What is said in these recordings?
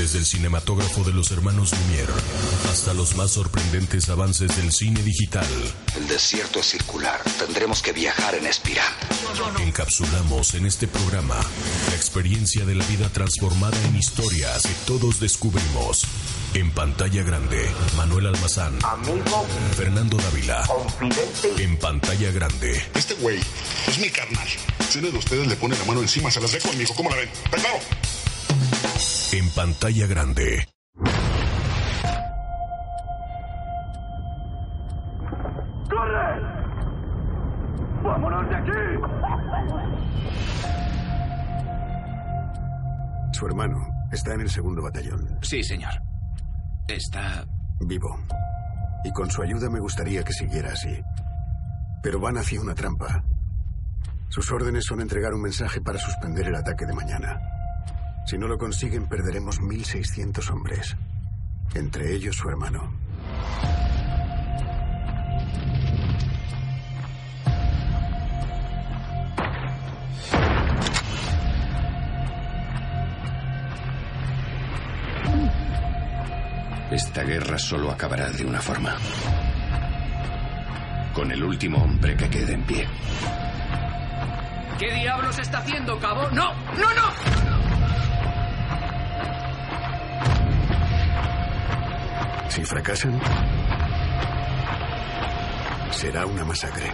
Desde el cinematógrafo de los hermanos Lumière hasta los más sorprendentes avances del cine digital. El desierto es circular. Tendremos que viajar en espiral. Encapsulamos en este programa la experiencia de la vida transformada en historias que todos descubrimos. En pantalla grande, Manuel Almazán. Amigo. Fernando Dávila. Confidente. En pantalla grande. Este güey es mi carnal. Si uno de ustedes le pone la mano encima, se las dejo, mijo. ¿Cómo la ven? ¿Está claro? En pantalla grande. ¡Corre! ¡Vámonos de aquí! Su hermano está en el segundo batallón, Sí, señor. Está... vivo. Y con su ayuda me gustaría que siguiera así. Pero van hacia una trampa. Sus órdenes son entregar un mensaje para suspender el ataque de mañana. Si no lo consiguen, perderemos 1.600 hombres. Entre ellos su hermano. Esta guerra solo acabará de una forma. Con el último hombre que quede en pie. ¿Qué diablos está haciendo, cabo? ¡No! ¡No, no! Si fracasan, será una masacre.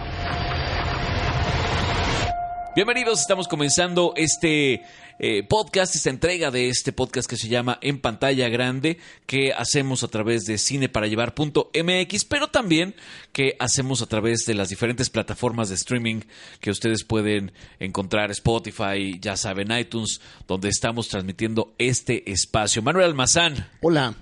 Bienvenidos, estamos comenzando este eh, podcast, esta entrega de este podcast que se llama En pantalla grande, que hacemos a través de cineparallevar.mx, pero también que hacemos a través de las diferentes plataformas de streaming que ustedes pueden encontrar, Spotify, ya saben, iTunes, donde estamos transmitiendo este espacio. Manuel Almazán, Hola.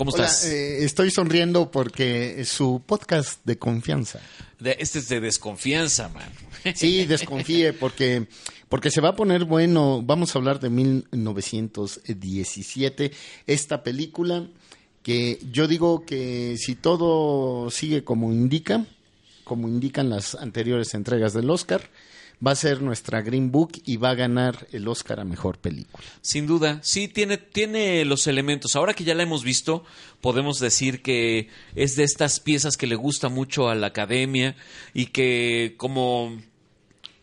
¿Cómo Hola, estás? eh, estoy sonriendo porque su podcast de confianza. De- este es de desconfianza, man. Sí, desconfíe porque porque se va a poner bueno. Vamos a hablar de 1917, esta película que yo digo que si todo sigue como indica, como indican las anteriores entregas del Oscar, va a ser nuestra Green Book y va a ganar el Oscar a mejor película. Sin duda, sí, tiene, tiene los elementos. Ahora que ya la hemos visto, podemos decir que es de estas piezas que le gusta mucho a la academia y que como,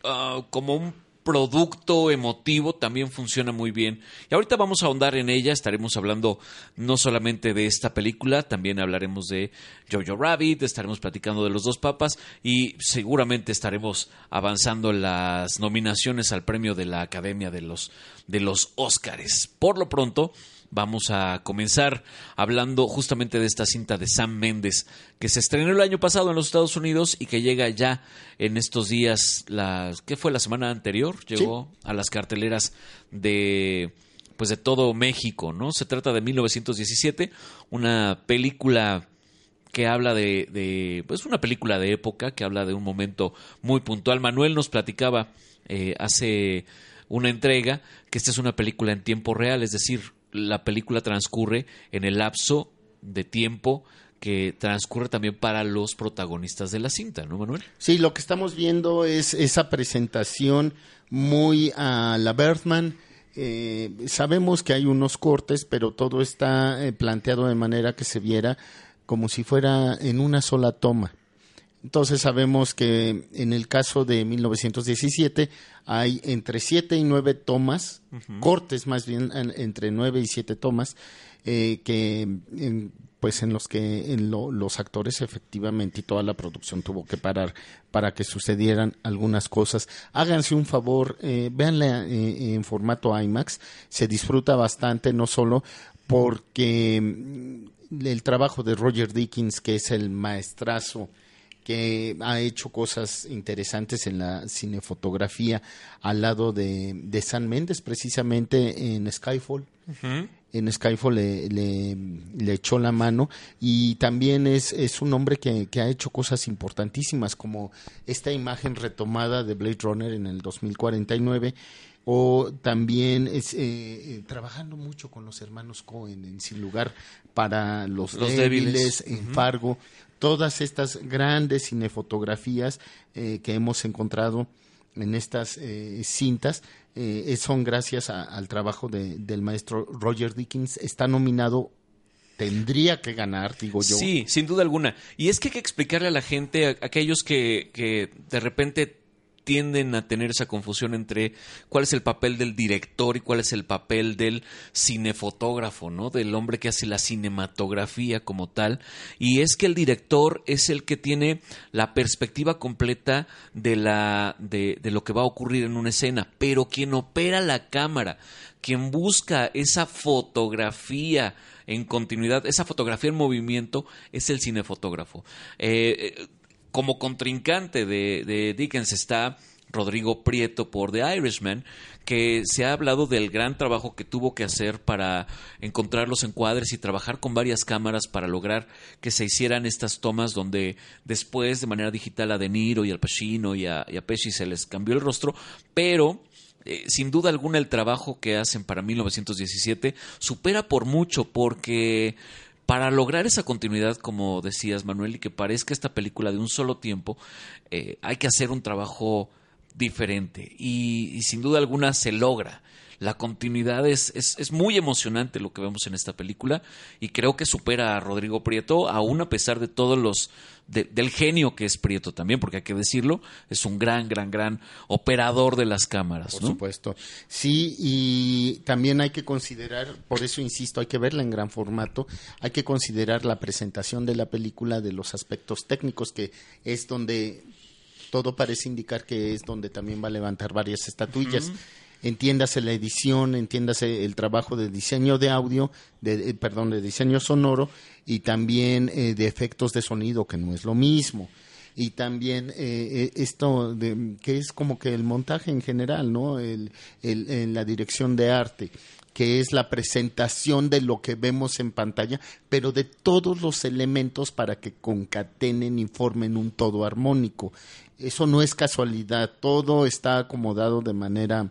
ah, como un producto emotivo también funciona muy bien. Y ahorita vamos a ahondar en ella, estaremos hablando no solamente de esta película, también hablaremos de Jojo Rabbit, estaremos platicando de los dos papas y seguramente estaremos avanzando las nominaciones al premio de la Academia de los de los. Por lo pronto, vamos a comenzar hablando justamente de esta cinta de Sam Mendes que se estrenó el año pasado en los Estados Unidos y que llega ya en estos días, la, ¿qué fue la semana anterior? Llegó a las carteleras de pues de todo México, ¿no? Se trata de 1917, una película que habla de, de, pues una película de época que habla de un momento muy puntual. Manuel nos platicaba eh, hace una entrega que esta es una película en tiempo real, es decir, la película transcurre en el lapso de tiempo que transcurre también para los protagonistas de la cinta, ¿no, Manuel? Sí, lo que estamos viendo es esa presentación muy a la Bergman. Eh, sabemos que hay unos cortes, pero todo está eh, planteado de manera que se viera como si fuera en una sola toma. Entonces sabemos que en el caso de 1917 hay entre siete y nueve tomas, cortes más bien en- entre nueve y siete tomas, eh, que en- pues en los que en lo- los actores efectivamente y toda la producción tuvo que parar para que sucedieran algunas cosas. Háganse un favor, eh, véanla eh, en formato IMAX, se disfruta bastante, no solo porque mm, el trabajo de Roger Dickens, que es el maestrazo que ha hecho cosas interesantes en la cinefotografía al lado de, de San Méndez, precisamente en Skyfall. En Skyfall le, le, le echó la mano y también es, es un hombre que, que ha hecho cosas importantísimas como esta imagen retomada de Blade Runner en el 2049 o también es, eh, eh, trabajando mucho con los hermanos Cohen en Sin Lugar para los, Los débiles, débiles. en Fargo, todas estas grandes cinefotografías eh, que hemos encontrado en estas eh, cintas eh, son gracias a- al trabajo de- del maestro Roger Dickens. Está nominado, tendría que ganar, digo yo. Sí, sin duda alguna. Y es que hay que explicarle a la gente, a aquellos que, que de repente tienden a tener esa confusión entre cuál es el papel del director y cuál es el papel del cinefotógrafo, ¿no? Del hombre que hace la cinematografía como tal. Y es que el director es el que tiene la perspectiva completa de la de, lo que va a ocurrir en una escena, pero quien opera la cámara, quien busca esa fotografía en continuidad, esa fotografía en movimiento es el cinefotógrafo. Eh, eh, como contrincante de, de Dickens está Rodrigo Prieto por The Irishman, que se ha hablado del gran trabajo que tuvo que hacer para encontrar los encuadres y trabajar con varias cámaras para lograr que se hicieran estas tomas donde después de manera digital a De Niro y al Pacino y a, Pesci se les cambió el rostro, pero eh, sin duda alguna el trabajo que hacen para 1917 supera por mucho porque para lograr esa continuidad, como decías Manuel, y que parezca esta película de un solo tiempo, eh, hay que hacer un trabajo diferente y, y sin duda alguna se logra. La continuidad es, es, es muy emocionante lo que vemos en esta película y creo que supera a Rodrigo Prieto, aún a pesar de todos los de- del genio que es Prieto también, porque hay que decirlo, es un gran, gran, gran operador de las cámaras. Por ¿no? supuesto. Sí, y también hay que considerar, por eso insisto, hay que verla en gran formato, hay que considerar la presentación de la película de los aspectos técnicos, que es donde todo parece indicar que es donde también va a levantar varias estatuillas. Entiéndase la edición, entiéndase el trabajo de diseño de audio, de, eh, perdón, de diseño sonoro y también eh, de efectos de sonido, que no es lo mismo y también eh, eh, esto de, que es como que el montaje en general, ¿no? El, en la dirección de arte, que es la presentación de lo que vemos en pantalla, pero de todos los elementos para que concatenen y formen un todo armónico. Eso no es casualidad, todo está acomodado de manera,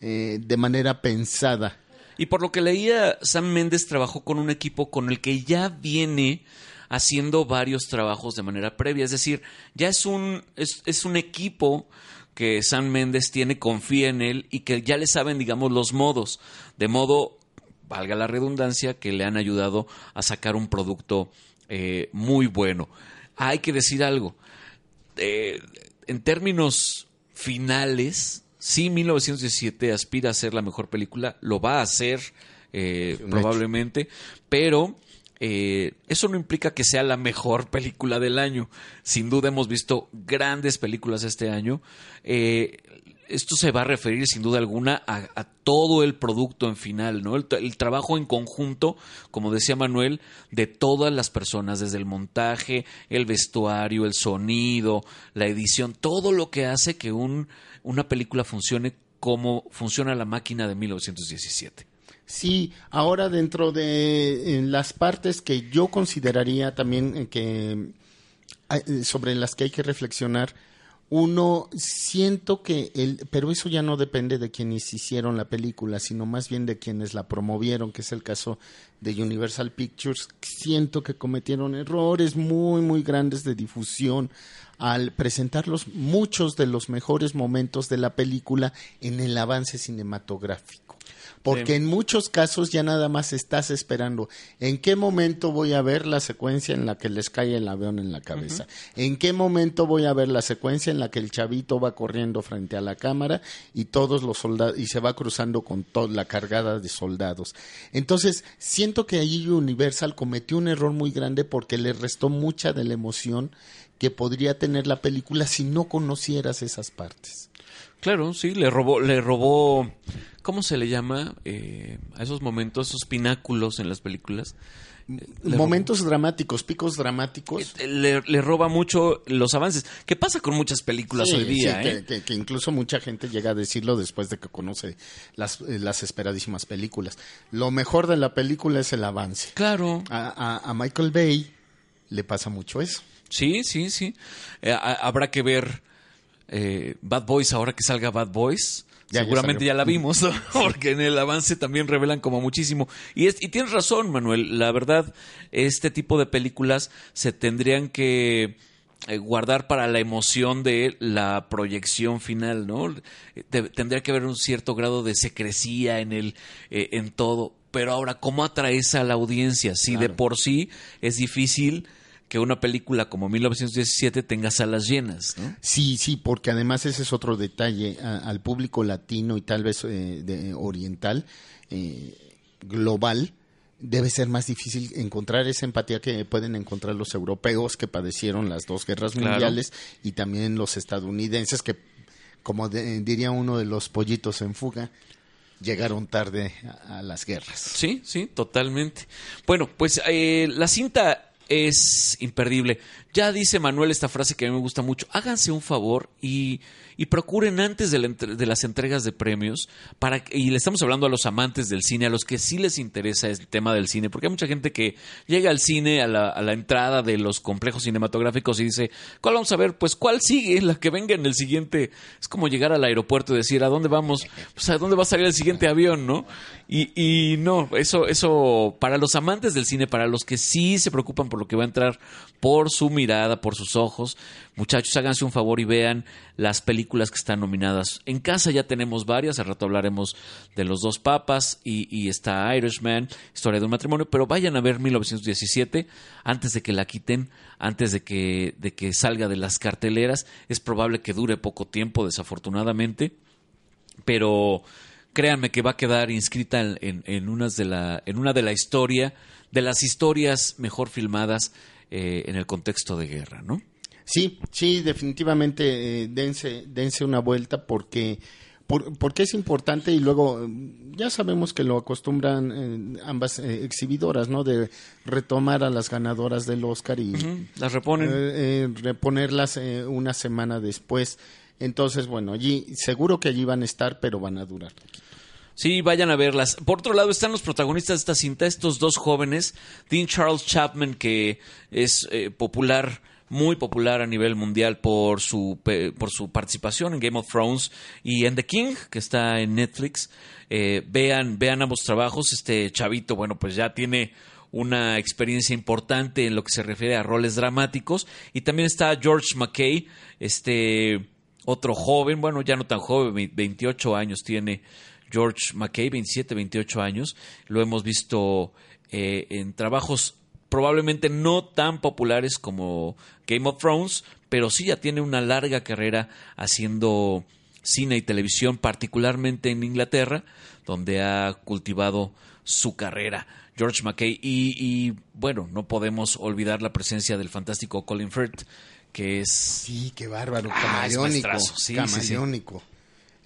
eh, de manera pensada. Y por lo que leía, Sam Méndez trabajó con un equipo con el que ya viene haciendo varios trabajos de manera previa. Es decir, ya es un, es, es un equipo que Sam Méndez tiene, confía en él y que ya le saben, digamos, los modos. De modo, valga la redundancia, que le han ayudado a sacar un producto eh, muy bueno. Hay que decir algo. Eh, en términos finales, sí, 1917 aspira a ser la mejor película, lo va a hacer eh, probablemente, pero eh, eso no implica que sea la mejor película del año. Sin duda hemos visto grandes películas este año. Eh, esto se va a referir sin duda alguna a, a todo el producto en final, ¿no? El trabajo en conjunto, como decía Manuel, de todas las personas, desde el montaje, el vestuario, el sonido, la edición, todo lo que hace que un, una película funcione como funciona la máquina de 1917. Sí, ahora dentro de las partes que yo consideraría también eh, que eh, sobre las que hay que reflexionar, uno siento que el, pero eso ya no depende de quienes hicieron la película, sino más bien de quienes la promovieron, que es el caso de Universal Pictures. Siento que cometieron errores muy muy grandes de difusión al presentar los, muchos de los mejores momentos de la película en el avance cinematográfico. Porque Sí. en muchos casos ya nada más estás esperando en qué momento voy a ver la secuencia en la que les cae el avión en la cabeza, en qué momento voy a ver la secuencia en la que el chavito va corriendo frente a la cámara y todos los soldados y se va cruzando con toda la cargada de soldados. Entonces, siento que allí Universal cometió un error muy grande porque le restó mucha de la emoción que podría tener la película si no conocieras esas partes. Claro, sí, le robó, le robó, ¿cómo se le llama? Eh, a esos momentos, esos pináculos en las películas. Eh, le Momentos dramáticos, picos dramáticos. robó- le, le roba mucho los avances. ¿Qué pasa con muchas películas Sí, hoy día? sí, eh? que, que- que incluso mucha gente llega a decirlo después de que conoce las, eh, las esperadísimas películas. Lo mejor de la película es el avance. Claro. A, a- a Michael Bay le pasa mucho eso. Sí, sí, sí. Eh, a- habrá que ver eh, Bad Boys ahora que salga Bad Boys. Ya, Seguramente ya, la vimos, ¿no? porque en el avance también revelan como muchísimo. Y, es, y tienes razón, Manuel. La verdad, este tipo de películas se tendrían que eh, guardar para la emoción de la proyección final, ¿no? Te- tendría que haber un cierto grado de secrecía en el eh, en todo, pero ahora cómo atraes a la audiencia si de por sí es difícil que una película como 1917 tenga salas llenas, ¿no? Sí, sí, porque además ese es otro detalle a- al público latino y tal vez eh, de- oriental, eh, global, debe ser más difícil encontrar esa empatía que pueden encontrar los europeos que padecieron las dos guerras Claro. mundiales y también los estadounidenses que, como de- diría uno de los pollitos en fuga, llegaron tarde a, a las guerras. Sí, sí, totalmente. Bueno, pues eh, la cinta es imperdible. Ya dice Manuel esta frase que a mí me gusta mucho. Háganse un favor y, y procuren antes de, las entregas de premios, para y le estamos hablando a los amantes del cine, a los que sí les interesa el tema del cine, porque hay mucha gente que llega al cine a la, a la entrada de los complejos cinematográficos y dice, ¿cuál vamos a ver? Pues ¿cuál sigue? La que venga en el siguiente. Es como llegar al aeropuerto y decir, ¿a dónde vamos? Pues ¿a dónde va a salir el siguiente avión, no? Y, y no, eso, eso, para los amantes del cine, para los que sí se preocupan por lo que va a entrar, por su mirada, por sus ojos, muchachos, háganse un favor y vean las películas que están nominadas. En casa ya tenemos varias, al rato hablaremos de Los Dos Papas y, y está Irishman, Historia de un matrimonio, pero vayan a ver 1917 antes de que la quiten, antes de que, de que salga de las carteleras. Es probable que dure poco tiempo, desafortunadamente pero créanme que va a quedar inscrita en, en- de la, en una de la historia, de las historias mejor filmadas eh, en el contexto de guerra, ¿no? Sí, sí, definitivamente eh, dense, dense una vuelta porque, por- porque es importante y luego eh, ya sabemos que lo acostumbran eh, ambas eh, exhibidoras, ¿no? De retomar a las ganadoras del Oscar y Las reponen. eh, eh, reponerlas eh, una semana después. Entonces, bueno, allí seguro que allí van a estar, pero van a durar. Sí, vayan a verlas. Por otro lado, están los protagonistas de esta cinta, estos dos jóvenes, Dean Charles Chapman, que es eh, popular, muy popular a nivel mundial por su, por su participación en Game of Thrones, y en The King, que está en Netflix. Eh, vean, vean ambos trabajos. Este chavito, bueno, pues ya tiene una experiencia importante en lo que se refiere a roles dramáticos. Y también está George McKay, este otro joven, bueno, ya no tan joven, ve- 28 años tiene George McKay, 27, 28 años. Lo hemos visto eh, en trabajos probablemente no tan populares como Game of Thrones, pero sí ya tiene una larga carrera haciendo cine y televisión, particularmente en Inglaterra, donde ha cultivado su carrera. George McKay y, y, bueno, no podemos olvidar la presencia del fantástico Colin Firth, que es Sí, qué bárbaro, Ah, es camaleónico, maestrazo, sí, sí, sí.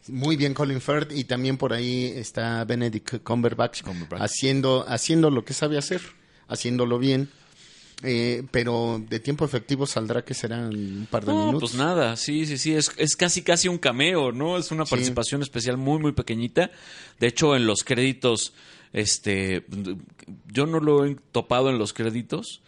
Muy bien Colin Firth y también por ahí está Benedict Cumberbatch, Cumberbatch. haciendo haciendo lo que sabe hacer, haciéndolo bien. Eh, pero de tiempo efectivo saldrá que serán un par de No, minutos. pues nada, sí, sí, sí, es, es casi casi un cameo, ¿no? Es una Sí. participación especial muy, muy pequeñita. De hecho, en los créditos, este, yo no lo he topado en los créditos.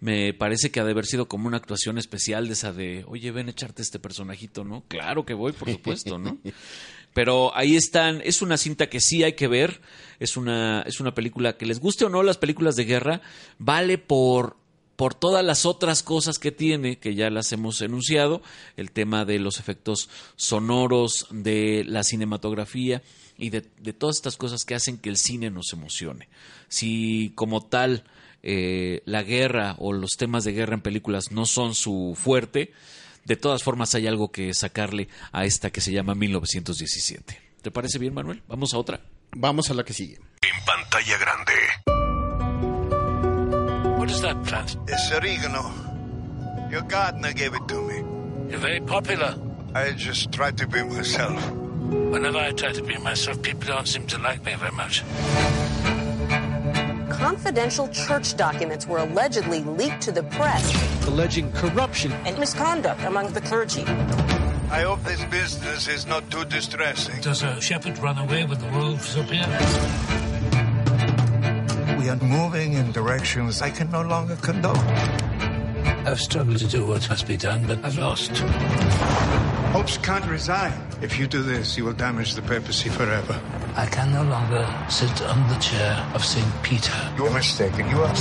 Me parece que ha de haber sido como una actuación especial de esa de, oye, ven a echarte este personajito, ¿no? Claro que voy, por supuesto, ¿no? Pero ahí están, es una cinta que sí hay que ver, es una, es una película que les guste o no las películas de guerra, vale por, por todas las otras cosas que tiene, que ya las hemos enunciado, el tema de los efectos sonoros, de la cinematografía y de, de todas estas cosas que hacen que el cine nos emocione. Si como tal eh, la guerra o los temas de guerra en películas no son su fuerte, de todas formas hay algo que sacarle a esta que se llama 1917. ¿Te parece bien, Manuel? Vamos a otra. Vamos a la que sigue. En pantalla grande. What is that plant? It's oregano. Your gardener gave it to me. You're very popular. I just tried to be myself. Whenever I try to be myself, people don't seem to like me very much. Confidential church documents were allegedly leaked to the press alleging corruption and misconduct among the clergy. I hope this business is not too distressing. Does a shepherd run away when the wolves appear? We are moving in directions I can no longer condone. I've struggled to do what must be done, but I've lost. Hopes can't resign. If you do this, you will damage the papacy forever. I can no longer sit on the chair of St. Peter. You're mistaken. You are.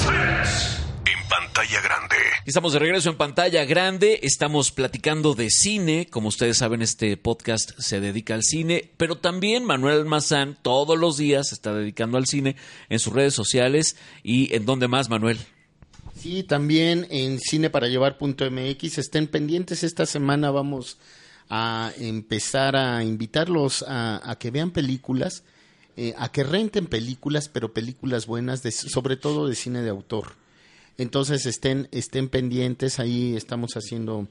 En pantalla grande. Estamos de regreso en pantalla grande, estamos platicando de cine, como ustedes saben este podcast se dedica al cine, pero también Manuel Mazán todos los días se está dedicando al cine en sus redes sociales y en dónde más Manuel. Sí, también en cineparallevar.mx estén pendientes esta semana vamos a empezar a invitarlos a, que vean películas, eh, a que renten películas, pero películas buenas, de, sobre todo de cine de autor. Entonces estén, estén pendientes, ahí estamos haciendo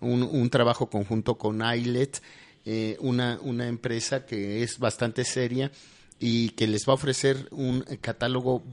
un, un trabajo conjunto con ILET, eh, una, una empresa que es bastante seria y que les va a ofrecer un catálogo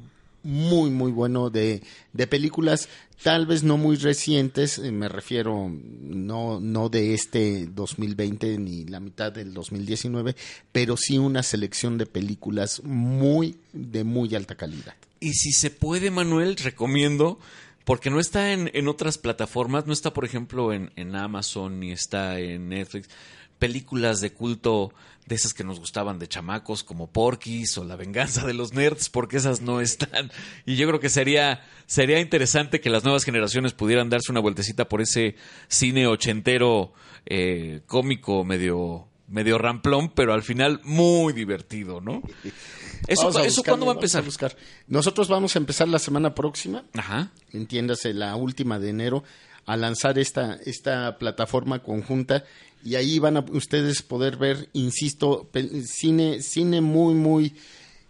muy, muy bueno de, de películas, tal vez no muy recientes, eh, me refiero no, no de este 2020 ni la mitad del 2019, pero sí una selección de películas muy, de muy alta calidad. Y si se puede, Manuel, recomiendo, porque no está en, en otras plataformas, no está, por ejemplo, en, en Amazon ni está en Netflix, películas de culto de esas que nos gustaban de chamacos como Porky's o La venganza de los nerds, porque esas no están. Y yo creo que sería, sería interesante que las nuevas generaciones pudieran darse una vueltecita por ese cine ochentero eh, cómico medio, medio ramplón, pero al final muy divertido, ¿no? ¿Eso, a ¿eso cuándo va a empezar? buscar. Nosotros vamos a empezar la semana próxima, Ajá. entiéndase, la última de enero, a lanzar esta, esta plataforma conjunta y ahí van a ustedes poder ver, insisto, cine, cine muy, muy,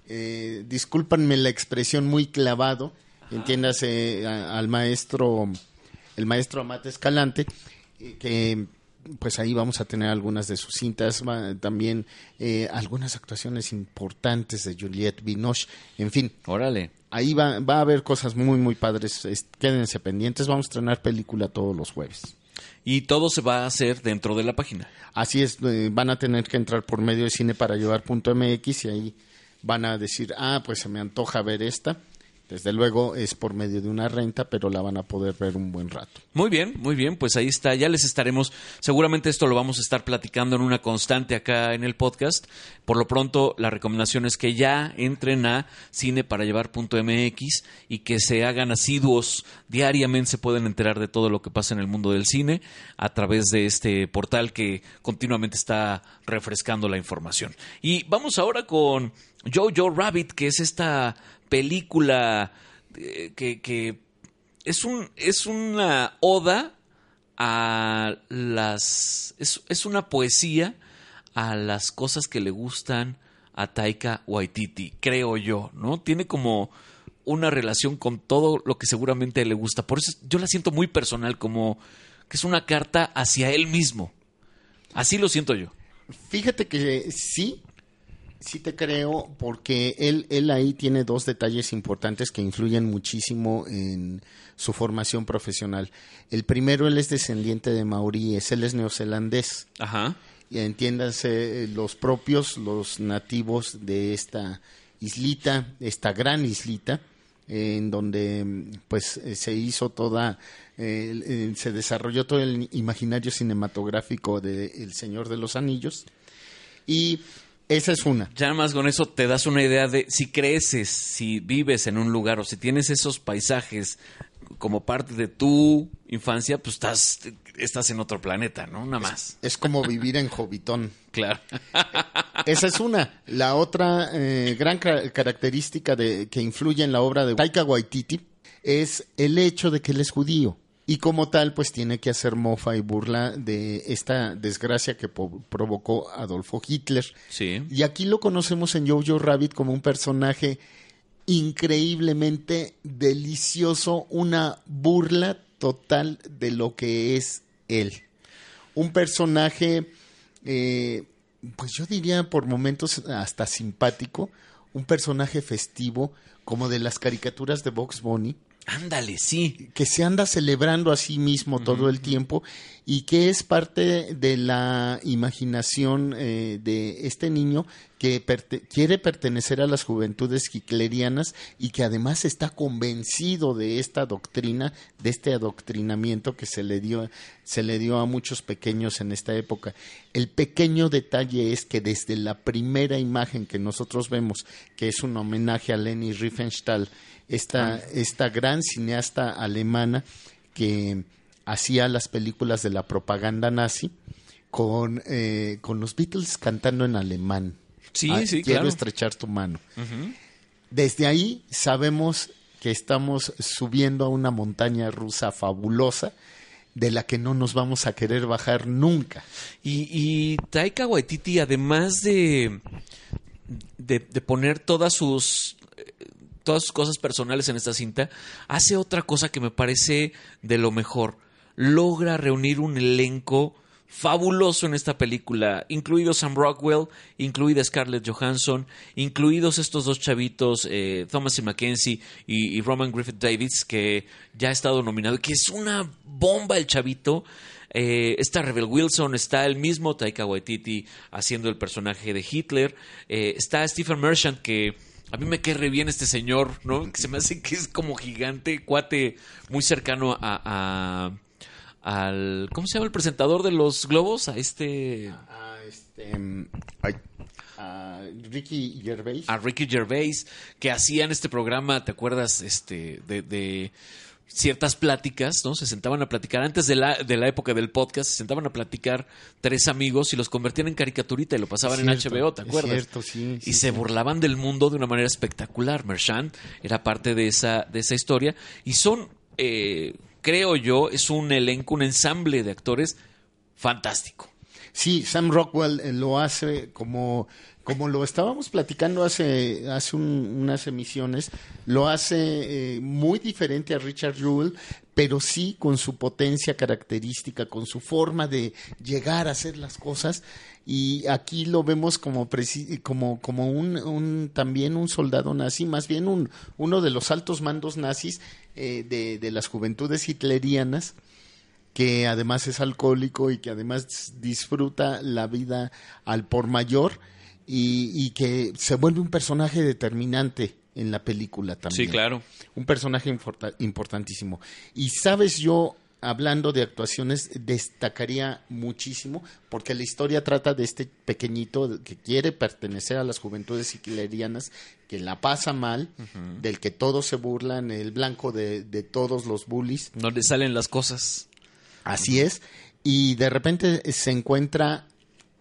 eh, discúlpanme la expresión, muy clavado, entiéndase a- al maestro, el maestro Amate Escalante, eh, que pues ahí vamos a tener algunas de sus cintas, también eh, algunas actuaciones importantes de Juliette Binoche, en fin. Órale. Ahí va, va a haber cosas muy, muy padres, es- quédense pendientes, vamos a estrenar película todos los jueves. Y todo se va a hacer dentro de la página. Así es, eh, van a tener que entrar por medio de cine para llevar.mx y ahí van a decir, ah, pues se me antoja ver esta. Desde luego es por medio de una renta, pero la van a poder ver un buen rato. Muy bien, muy bien, pues ahí está, ya les estaremos, seguramente esto lo vamos a estar platicando en una constante acá en el podcast. Por lo pronto, la recomendación es que ya entren a cineparallevar.mx y que se hagan asiduos diariamente, se pueden enterar de todo lo que pasa en el mundo del cine a través de este portal que continuamente está refrescando la información. Y vamos ahora con Jojo Rabbit, que es esta película eh, que, es un es una oda a las es, es una poesía a las cosas que le gustan a Taika Waititi, creo yo, ¿no? Tiene como una relación con todo lo que seguramente le gusta. Por eso yo la siento muy personal, como que es una carta hacia él mismo. Así lo siento yo. Fíjate que sí, sí te creo, porque él, él ahí tiene dos detalles importantes que influyen muchísimo en su formación profesional. El primero, él es descendiente de maoríes, él es neozelandés. Ajá. Y entiéndanse, los propios, los nativos de esta islita, esta gran islita, en donde pues eh, se hizo toda, eh, se desarrolló todo el imaginario cinematográfico de El Señor de los Anillos. Y esa es una. Ya nada más con eso te das una idea de si creces, si vives en un lugar o si tienes esos paisajes como parte de tu infancia, pues estás, estás en otro planeta, ¿no? Nada más. Es como vivir en Jovitón. Claro. Esa es una. La otra eh, gran ca- característica de, que influye en la obra de Taika Waititi es el hecho de que él es judío. Y como tal, pues tiene que hacer mofa y burla de esta desgracia que provocó Adolfo Hitler. Sí. Y aquí lo conocemos en Jojo Rabbit como un personaje increíblemente delicioso, una burla total de lo que es él. Un personaje, eh, pues yo diría por momentos hasta simpático, un personaje festivo, como de las caricaturas de Box Bunny. Ándale, sí. Que se anda celebrando a sí mismo todo el tiempo y que es parte de la imaginación eh, de este niño que perte- quiere pertenecer a las juventudes hitlerianas y que además está convencido de esta doctrina, de este adoctrinamiento que se le dio, se le dio a muchos pequeños en esta época. El pequeño detalle es que desde la primera imagen que nosotros vemos, que es un homenaje a Leni Riefenstahl, esta, esta gran cineasta alemana que hacía las películas de la propaganda nazi, con, eh, con los Beatles cantando en alemán. Sí, Ah, sí, Quiero claro. estrechar tu mano. Desde ahí sabemos que estamos subiendo a una montaña rusa fabulosa de la que no nos vamos a querer bajar nunca. Y, y Taika Waititi, además de, de, de poner todas sus todas sus cosas personales en esta cinta, hace otra cosa que me parece de lo mejor. Logra reunir un elenco fabuloso en esta película, incluido Sam Rockwell, incluida Scarlett Johansson, incluidos estos dos chavitos, eh, Thomas y Mackenzie y, y Roman Griffith Davids, que ya ha estado nominado, que es una bomba el chavito. Eh, está Rebel Wilson, está el mismo Taika Waititi haciendo el personaje de Hitler, eh, está Stephen Merchant que a mí me cae re bien este señor, ¿no? Que se me hace que es como gigante, cuate muy cercano a, a- al ¿cómo se llama el presentador de los globos? A este A este, mm, ay, a Ricky Gervais. a Ricky Gervais que hacían este programa, ¿te acuerdas? Este de, de ciertas pláticas, ¿no? Se sentaban a platicar antes de la, de la época del podcast, se sentaban a platicar tres amigos y los convertían en caricaturita y lo pasaban en HBO, ¿te acuerdas? cierto, sí, y se burlaban del mundo de una manera espectacular. Merchant era parte de esa, de esa historia y son, eh, creo yo, es un elenco, un ensamble de actores fantástico. Sí, Sam Rockwell eh, lo hace como, como lo estábamos platicando hace, hace un- unas emisiones, lo hace eh, muy diferente a Richard Jewell, pero sí con su potencia característica, con su forma de llegar a hacer las cosas. Y aquí lo vemos como, como, como un, un- también un soldado nazi, más bien un, uno de los altos mandos nazis eh, de, de las juventudes hitlerianas que además es alcohólico y que además disfruta la vida al por mayor y, y que se vuelve un personaje determinante en la película también. Sí, claro. Un personaje importa- importantísimo. Y sabes, yo, hablando de actuaciones, destacaría muchísimo, porque la historia trata de este pequeñito que quiere pertenecer a las juventudes hitlerianas, que la pasa mal, del que todos se burlan, el blanco de, de todos los bullies. Donde salen las cosas. Así es. Y de repente se encuentra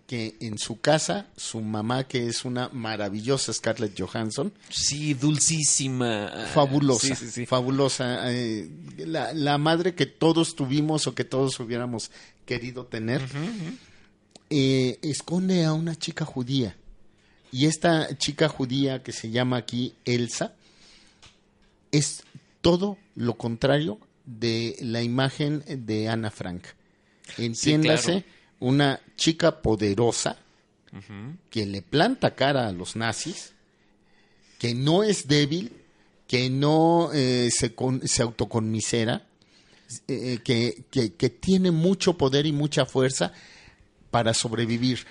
que en su casa, su mamá, que es una maravillosa Scarlett Johansson, Sí, dulcísima. fabulosa, Sí, sí, sí. fabulosa, eh, la, la madre que todos tuvimos o que todos hubiéramos querido tener, eh, esconde a una chica judía. Y esta chica judía que se llama aquí Elsa es todo lo contrario de la imagen de Ana Frank. Entiéndase, claro. Una chica poderosa que le planta cara a los nazis, que no es débil, que no eh, se, con- se autoconmisera, eh, que, que- que tiene mucho poder y mucha fuerza para sobrevivir.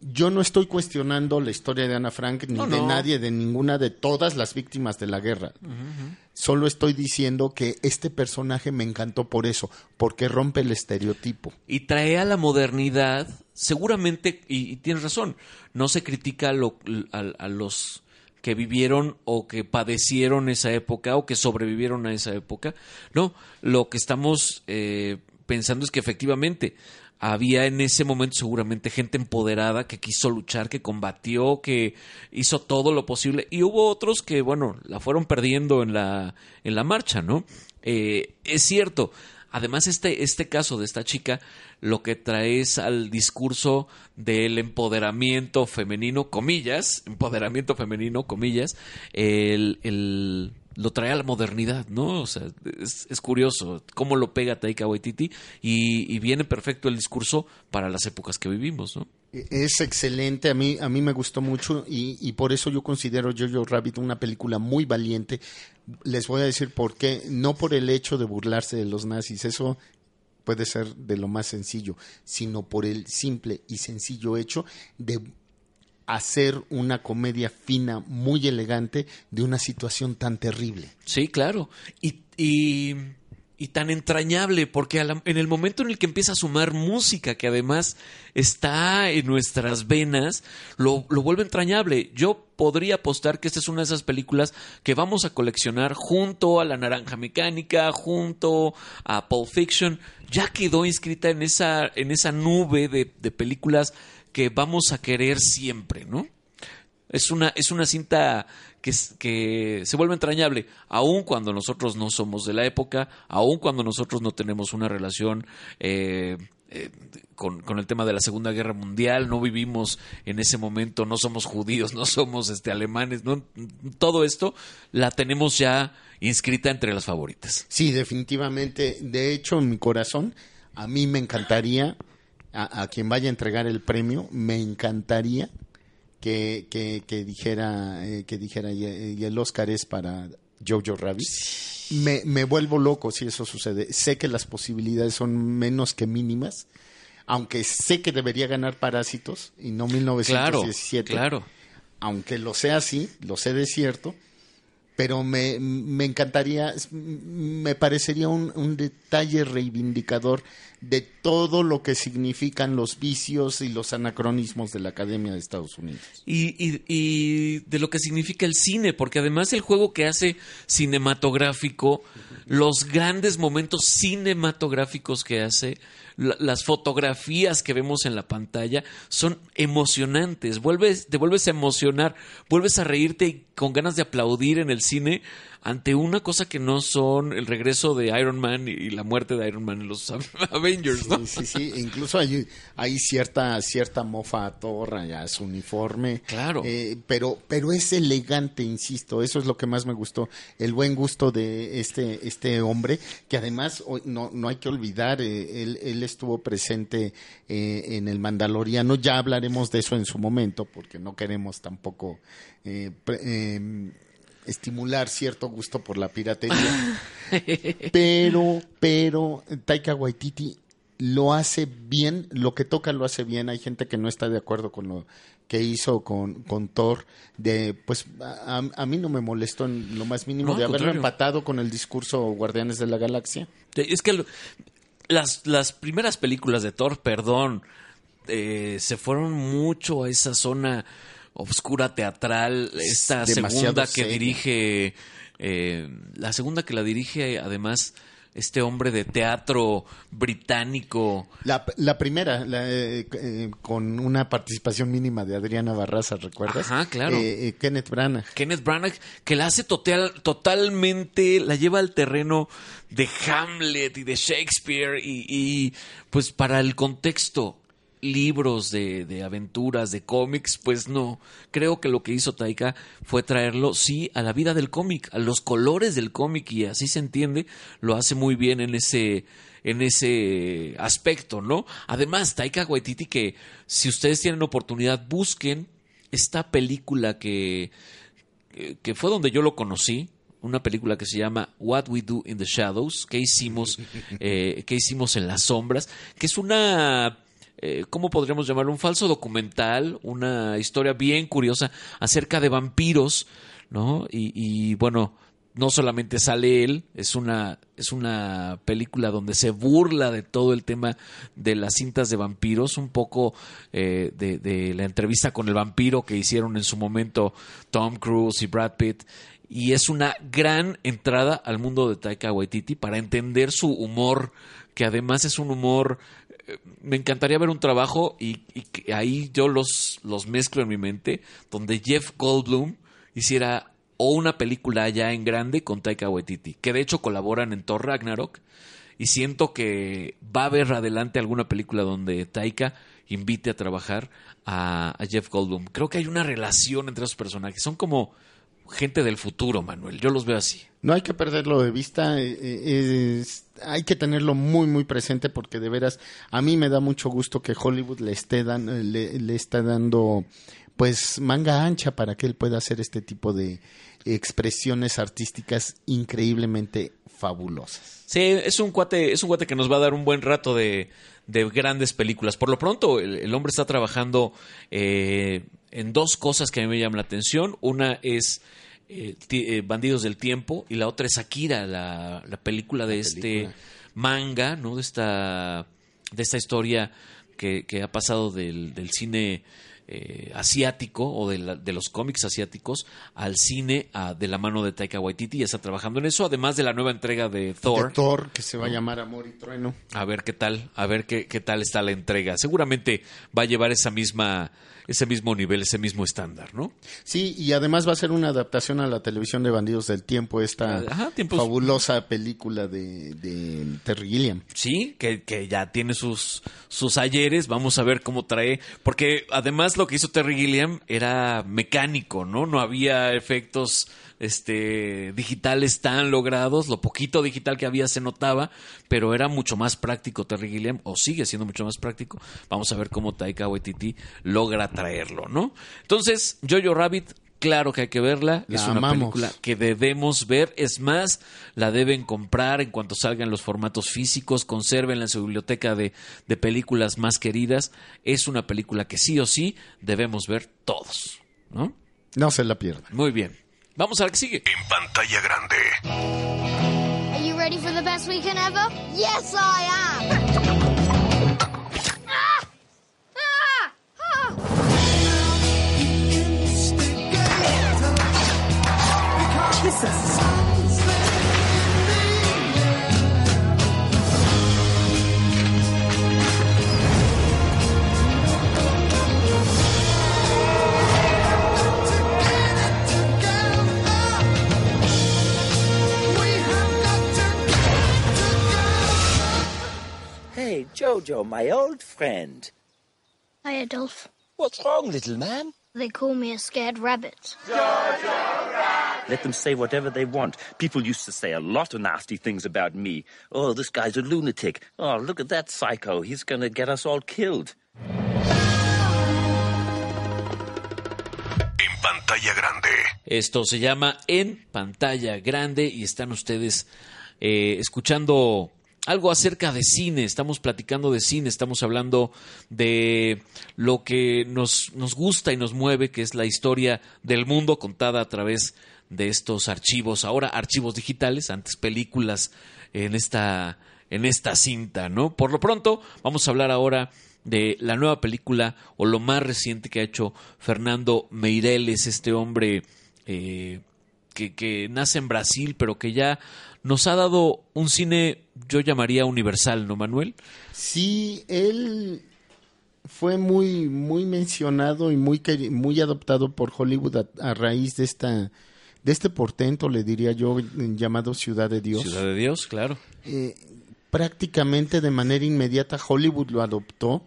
Yo no estoy cuestionando la historia de Ana Frank ni No, de no. nadie, de ninguna de todas las víctimas de la guerra. Solo estoy diciendo que este personaje me encantó por eso, porque rompe el estereotipo. y trae a la modernidad, seguramente, y, y tienes razón, no se critica a, lo- a- a los que vivieron o que padecieron esa época o que sobrevivieron a esa época. No, lo que estamos eh, pensando es que efectivamente había en ese momento seguramente gente empoderada que quiso luchar, que combatió, que hizo todo lo posible y hubo otros que, bueno, la fueron perdiendo en la, en la marcha, ¿no? Eh, es cierto, Además, este, este caso de esta chica lo que trae es al discurso del empoderamiento femenino, comillas, empoderamiento femenino, comillas, el, el- lo trae a la modernidad, ¿no? O sea, es, curioso cómo lo pega Taika Waititi y, viene perfecto el discurso para las épocas que vivimos, ¿no? Es excelente, a mí, a mí me gustó mucho y, y por eso yo considero Jojo Rabbit una película muy valiente. Les voy a decir por qué, no por el hecho de burlarse de los nazis, eso puede ser de lo más sencillo, sino por el simple y sencillo hecho de hacer una comedia fina, muy elegante, de una situación tan terrible. Sí, claro. Y, y, y tan entrañable, porque la- en el momento en el que empieza a sumar música, que además está en nuestras venas, lo, lo vuelve entrañable. Yo podría apostar que esta es una de esas películas que vamos a coleccionar junto a La Naranja Mecánica, junto a Pulp Fiction. Ya quedó inscrita en esa, en esa nube de películas que vamos a querer siempre, ¿no? Es una, es una cinta que, que se vuelve entrañable, aun cuando nosotros no somos de la época, aun cuando nosotros no tenemos una relación eh, eh, con, con el tema de la Segunda Guerra Mundial, no vivimos en ese momento, no somos judíos, no somos este, alemanes, no, todo esto la tenemos ya inscrita entre las favoritas. Sí, definitivamente. De hecho, en mi corazón, a mí me encantaría, a, a quien vaya a entregar el premio, me encantaría que, que, que dijera, eh, que dijera y, y el Oscar es para Jojo Rabbit. Me, me vuelvo loco si eso sucede. Sé que las posibilidades son menos que mínimas, aunque sé que debería ganar Parásitos y no 1917. claro. Aunque lo sé así, lo sé de cierto, pero me, me encantaría, me parecería un, un detalle reivindicador de todo lo que significan los vicios y los anacronismos de la Academia de Estados Unidos. y, y- y de lo que significa el cine, porque además el juego que hace cinematográfico, los grandes momentos cinematográficos que hace, las fotografías que vemos en la pantalla son emocionantes, vuelves, te vuelves a emocionar, vuelves a reírte con ganas de aplaudir en el cine ante una cosa que no son el regreso de Iron Man y la muerte de Iron Man en los Avengers, ¿no? Sí, sí, sí. Incluso hay, hay cierta, cierta mofa a Thor, ya su uniforme. Claro. Eh, pero, pero es elegante, insisto. Eso es lo que más me gustó. El buen gusto de este, este hombre, que además no, no hay que olvidar, eh, él, él estuvo presente eh, en el Mandaloriano. Ya hablaremos de eso en su momento, porque no queremos tampoco eh, pre- eh, estimular cierto gusto por la piratería. pero, pero Taika Waititi lo hace bien, lo que toca lo hace bien. Hay gente que no está de acuerdo con lo que hizo con, con Thor. De, pues a, a mí no me molestó en lo más mínimo No, de haberlo contrario. empatado con el discurso Guardianes de la Galaxia. Es que lo- las, las primeras películas de Thor, perdón, eh, se fueron mucho a esa zona oscura teatral, esta segunda que dirige, eh, la segunda que la dirige además este hombre de teatro británico. La, la primera, la, eh, eh, con una participación mínima de Adriana Barraza, ¿recuerdas? Ajá, claro. Eh, eh, Kenneth Branagh. Kenneth Branagh, que la hace total, totalmente, la lleva al terreno de Hamlet y de Shakespeare y, y, pues para el contexto libros de, de aventuras, de cómics, pues no. Creo que lo que hizo Taika fue traerlo, sí, a la vida del cómic, a los colores del cómic y así se entiende, lo hace muy bien en ese en ese aspecto, ¿no? Además, Taika Waititi que si ustedes tienen oportunidad busquen esta película que que fue donde yo lo conocí, una película que se llama What We Do in the Shadows, que hicimos, eh, que hicimos en las sombras, que es una, eh, ¿cómo podríamos llamarlo? Un falso documental, una historia bien curiosa acerca de vampiros, ¿no? Y, y, bueno, no solamente sale él, es una, es una película donde se burla de todo el tema de las cintas de vampiros, un poco eh, de, de la entrevista con el vampiro que hicieron en su momento Tom Cruise y Brad Pitt. Y es una gran entrada al mundo de Taika Waititi para entender su humor, que además es un humor me encantaría ver un trabajo y, y ahí yo los, los mezclo en mi mente, donde Jeff Goldblum hiciera o una película ya en grande con Taika Waititi, que de hecho colaboran en Thor Ragnarok, y siento que va a haber adelante alguna película donde Taika invite a trabajar a, a Jeff Goldblum. Creo que hay una relación entre esos personajes, son como gente del futuro, Manuel, yo los veo así. No hay que perderlo de vista, eh, eh, es- hay que tenerlo muy muy presente porque de veras a mí me da mucho gusto que Hollywood le esté eh, le, está dando pues manga ancha para que él pueda hacer este tipo de expresiones artísticas increíblemente fabulosas. Sí, es un cuate, es un cuate que nos va a dar un buen rato de, de grandes películas. Por lo pronto, el, el hombre está trabajando eh, en dos cosas que a mí me llaman la atención. Una es eh, eh, Bandidos del Tiempo y la otra es Akira, la, la película de este película. manga, ¿no? De esta, de esta historia que, que ha pasado del, del cine eh, asiático o de, la- de los cómics asiáticos al cine ah, de la mano de Taika Waititi. Ya está trabajando en eso, además de la nueva entrega de Thor. De Thor, que se va a llamar Amor y Trueno. A ver qué tal, a ver qué, qué tal está la entrega. Seguramente va a llevar esa misma, ese mismo nivel, ese mismo estándar, ¿no? Sí, y además va a ser una adaptación a la televisión de Bandidos del Tiempo, esta Ajá, tiempos- fabulosa película de, de Terry Gilliam. Sí, que, que ya tiene sus, sus ayeres. Vamos a ver cómo trae. Porque además lo que hizo Terry Gilliam era mecánico, ¿no? No había efectos este, digitales tan logrados. Lo poquito digital que había se notaba, pero era mucho más práctico Terry Gilliam, o sigue siendo mucho más práctico. Vamos a ver cómo Taika Waititi logra traerlo, ¿no? Entonces, Jojo Rabbit. Claro que hay que verla, La es una amamos. película que debemos ver. Es más, la deben comprar en cuanto salgan los formatos físicos, consérvenla en su biblioteca de, de películas más queridas. Es una película que sí o sí debemos ver todos. ¿no? No se la pierdan. Muy bien. Vamos a la que sigue. En pantalla grande. Are you ready for the best weekend ever? Yes, I am. Hey, Jojo, my old friend. Hi, Adolf. What's wrong, little man? They call me a scared rabbit. Let them say whatever they want. People used to say a lot of nasty things about me. Oh, this guy's a lunatic. Oh, look at that psycho. He's gonna get us all killed. En pantalla grande. Esto se llama En pantalla grande y están ustedes eh, escuchando algo acerca de cine. Estamos platicando de cine, estamos hablando de lo que nos, nos gusta y nos mueve, que es la historia del mundo contada a través de estos archivos, ahora archivos digitales, antes películas en esta, en esta cinta, ¿no? Por lo pronto, vamos a hablar ahora de la nueva película o lo más reciente que ha hecho Fernando Meireles, este hombre eh, que, que nace en Brasil, pero que ya nos ha dado un cine, yo llamaría universal, ¿no, Manuel? Sí, él fue muy, muy mencionado y muy, muy adoptado por Hollywood a, a raíz de esta de este portento, le diría yo, llamado Ciudad de Dios. Ciudad de Dios, claro. Eh, prácticamente de manera inmediata Hollywood lo adoptó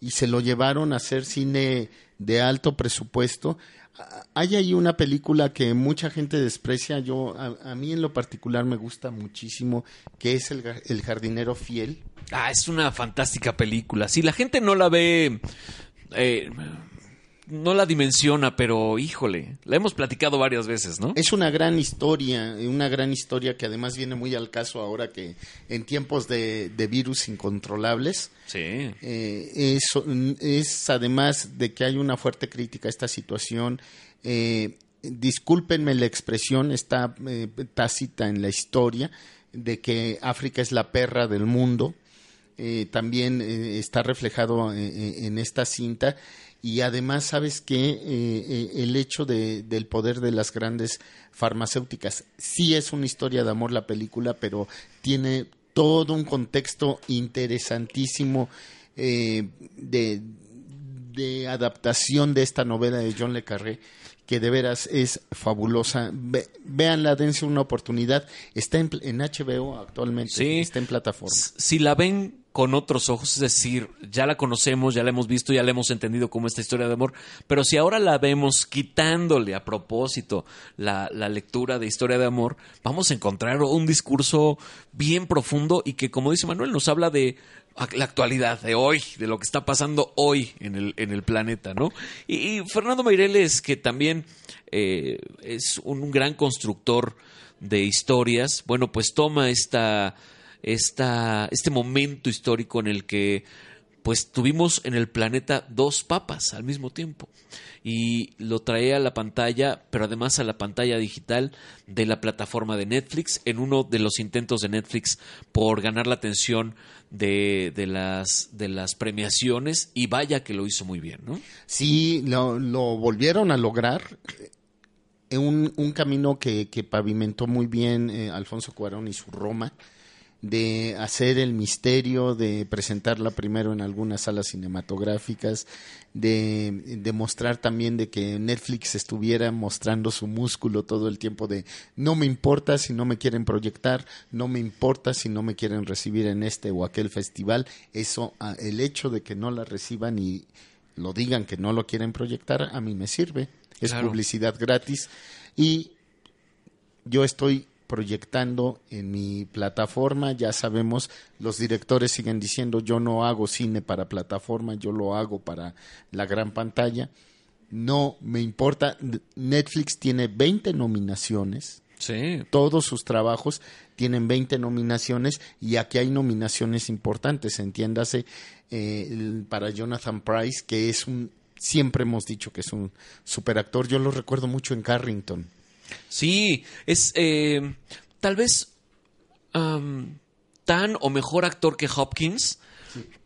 y se lo llevaron a hacer cine de alto presupuesto. Hay ahí una película que mucha gente desprecia, yo a, a mí en lo particular me gusta muchísimo, que es El, El jardinero fiel. Ah, es una fantástica película. Si la gente no la ve, eh, no la dimensiona, pero híjole, la hemos platicado varias veces, ¿no? Es una gran historia, una gran historia que además viene muy al caso ahora que en tiempos de, de virus incontrolables, Sí. eh, es, es además de que hay una fuerte crítica a esta situación, eh, discúlpenme la expresión, está eh, tácita en la historia, de que África es la perra del mundo, eh, también eh, está reflejado en esta cinta y además sabes que el hecho de, del poder de las grandes farmacéuticas sí es una historia de amor la película pero tiene todo un contexto interesantísimo eh, de, de adaptación de esta novela de John le Carré que de veras es fabulosa. Ve, véanla, dense una oportunidad. Está en, en HBO actualmente, Sí. está en plataforma. Si la ven con otros ojos, es decir, ya la conocemos, ya la hemos visto, ya la hemos entendido como esta historia de amor, pero si ahora la vemos quitándole a propósito la, la lectura de historia de amor, vamos a encontrar un discurso bien profundo y que, como dice Manuel, nos habla de la actualidad de hoy, de lo que está pasando hoy en el, en el planeta, ¿no? Y, Fernando Meireles, que también eh, es un gran constructor de historias, bueno, pues toma esta, esta, este momento histórico en el que pues tuvimos en el planeta dos papas al mismo tiempo y lo trae a la pantalla, pero además a la pantalla digital de la plataforma de Netflix en uno de los intentos de Netflix por ganar la atención de, de las, de las premiaciones y vaya que lo hizo muy bien, ¿no? Sí, lo, lo volvieron a lograr. eh, Un, un camino que, que pavimentó muy bien eh, Alfonso Cuarón y su Roma, de hacer el misterio, de presentarla primero en algunas salas cinematográficas, de, de mostrar también de que Netflix estuviera mostrando su músculo todo el tiempo de no me importa si no me quieren proyectar, no me importa si no me quieren recibir en este o aquel festival, eso, el hecho de que no la reciban y lo digan que no lo quieren proyectar, a mí me sirve, es Claro. publicidad gratis y yo estoy proyectando en mi plataforma, ya sabemos, los directores siguen diciendo yo no hago cine para plataforma, yo lo hago para la gran pantalla. No me importa, Netflix tiene 20 nominaciones. Sí. Todos sus trabajos tienen 20 nominaciones y aquí hay nominaciones importantes, entiéndase, eh, para Jonathan Price, que es un, siempre hemos dicho que es un superactor, yo lo recuerdo mucho en Carrington. Sí, es eh, tal vez am, tan o mejor actor que Hopkins,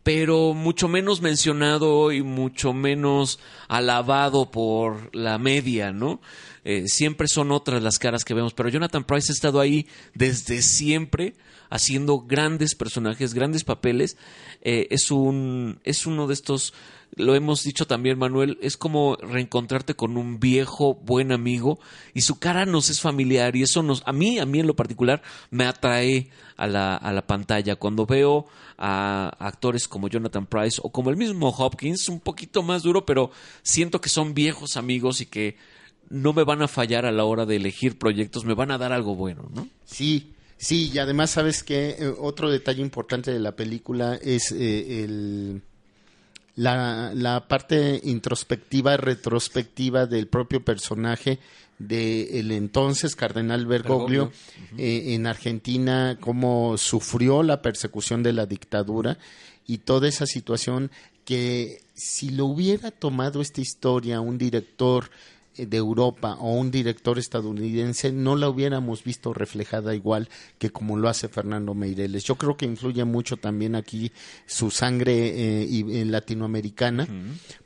pero mucho menos mencionado y mucho menos alabado por la media, ¿no? Eh, siempre son otras las caras que vemos, pero Jonathan Price ha estado ahí desde siempre haciendo grandes personajes, grandes papeles. Eh, es un es uno de estos lo hemos dicho también, Manuel, es como reencontrarte con un viejo buen amigo y su cara nos es familiar y eso nos, a mí, a mí en lo particular, me atrae a la, a la pantalla. Cuando veo a actores como Jonathan Price o como el mismo Hopkins, un poquito más duro, pero siento que son viejos amigos y que no me van a fallar a la hora de elegir proyectos, me van a dar algo bueno, ¿no? Sí, sí, y además sabes que otro detalle importante de la película es eh, el la, la parte introspectiva, retrospectiva del propio personaje de el entonces cardenal Bergoglio, Bergoglio. eh, en Argentina, cómo sufrió la persecución de la dictadura y toda esa situación que si lo hubiera tomado esta historia un director eh, de Europa o un director estadounidense no la hubiéramos visto reflejada igual que como lo hace Fernando Meireles. Yo creo que influye mucho también aquí su sangre eh, y- eh, latinoamericana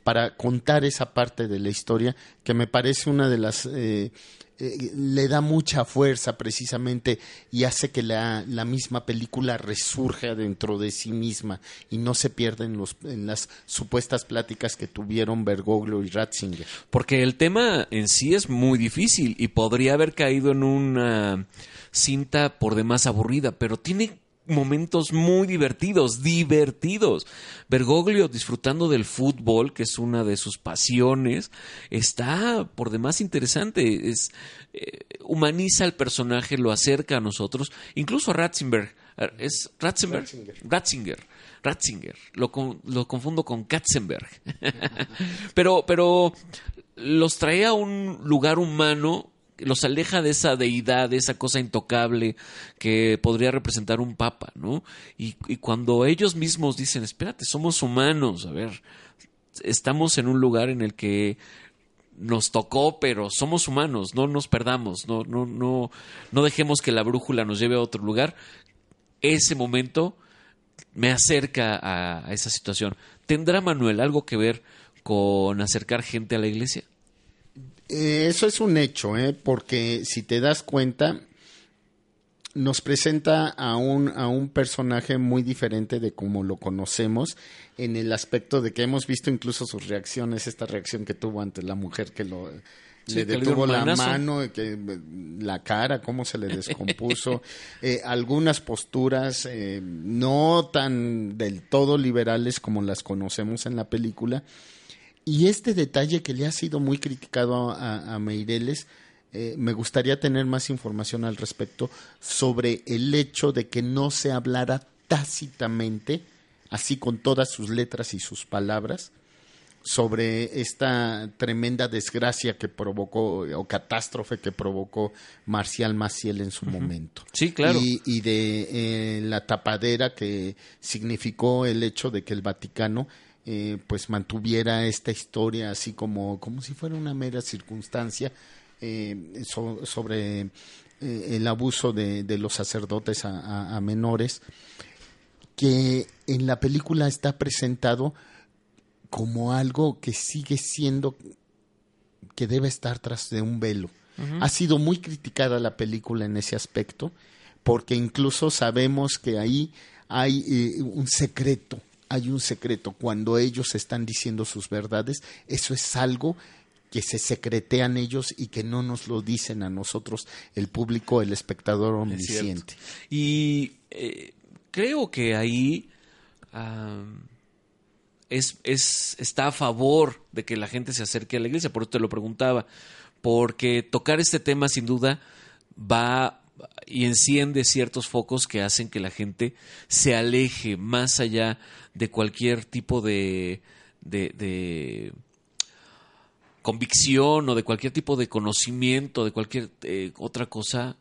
para contar esa parte de la historia que me parece una de las eh, eh, le da mucha fuerza precisamente y hace que la, la misma película resurja dentro de sí misma y no se pierda en, los, en las supuestas pláticas que tuvieron Bergoglio y Ratzinger. Porque el tema en sí es muy difícil y podría haber caído en una cinta por demás aburrida, pero tiene momentos muy divertidos, divertidos. Bergoglio disfrutando del fútbol, que es una de sus pasiones, está por demás interesante. Es, eh, humaniza al personaje, lo acerca a nosotros, incluso a Ratzinger. ¿Es Ratzinger? Ratzinger. Ratzinger. Lo, lo confundo con Katzenberg. pero, pero los trae a un lugar humano, los aleja de esa deidad, de esa cosa intocable que podría representar un papa, ¿no? Y, y cuando ellos mismos dicen, espérate, somos humanos, a ver, estamos en un lugar en el que nos tocó, pero somos humanos, no nos perdamos, no, no, no, no dejemos que la brújula nos lleve a otro lugar. Ese momento me acerca a, a esa situación. ¿Tendrá Manuel algo que ver con acercar gente a la iglesia? Eh, eso es un hecho, ¿eh? porque si te das cuenta, nos presenta a un, a un personaje muy diferente de como lo conocemos, en el aspecto de que hemos visto incluso sus reacciones, esta reacción que tuvo ante la mujer que lo Sí, le detuvo la manazo. mano, que, eh, la cara, cómo se le descompuso, eh, algunas posturas eh, no tan del todo liberales como las conocemos en la película. Y este detalle que le ha sido muy criticado a, a Meireles, eh, me gustaría tener más información al respecto sobre el hecho de que no se hablara tácitamente así con todas sus letras y sus palabras, sobre esta tremenda desgracia que provocó o catástrofe que provocó Marcial Maciel en su momento. Sí, claro. Y, y de eh, la tapadera que significó el hecho de que el Vaticano eh, pues mantuviera esta historia así como, como si fuera una mera circunstancia eh, so- sobre eh, el abuso de, de los sacerdotes a, a- a menores, que en la película está presentado como algo que sigue siendo que debe estar tras de un velo. Ha sido muy criticada la película en ese aspecto, porque incluso sabemos que ahí hay eh, un secreto, hay un secreto. Cuando ellos están diciendo sus verdades, eso es algo que se secretean ellos y que no nos lo dicen a nosotros, el público, el espectador Es omnisciente. Y eh, creo que ahí es, es, está a favor de que la gente se acerque a la iglesia, por eso te lo preguntaba, porque tocar este tema sin duda va y enciende ciertos focos que hacen que la gente se aleje más allá de cualquier tipo de, de, de convicción o de cualquier tipo de conocimiento, de cualquier eh, otra cosa,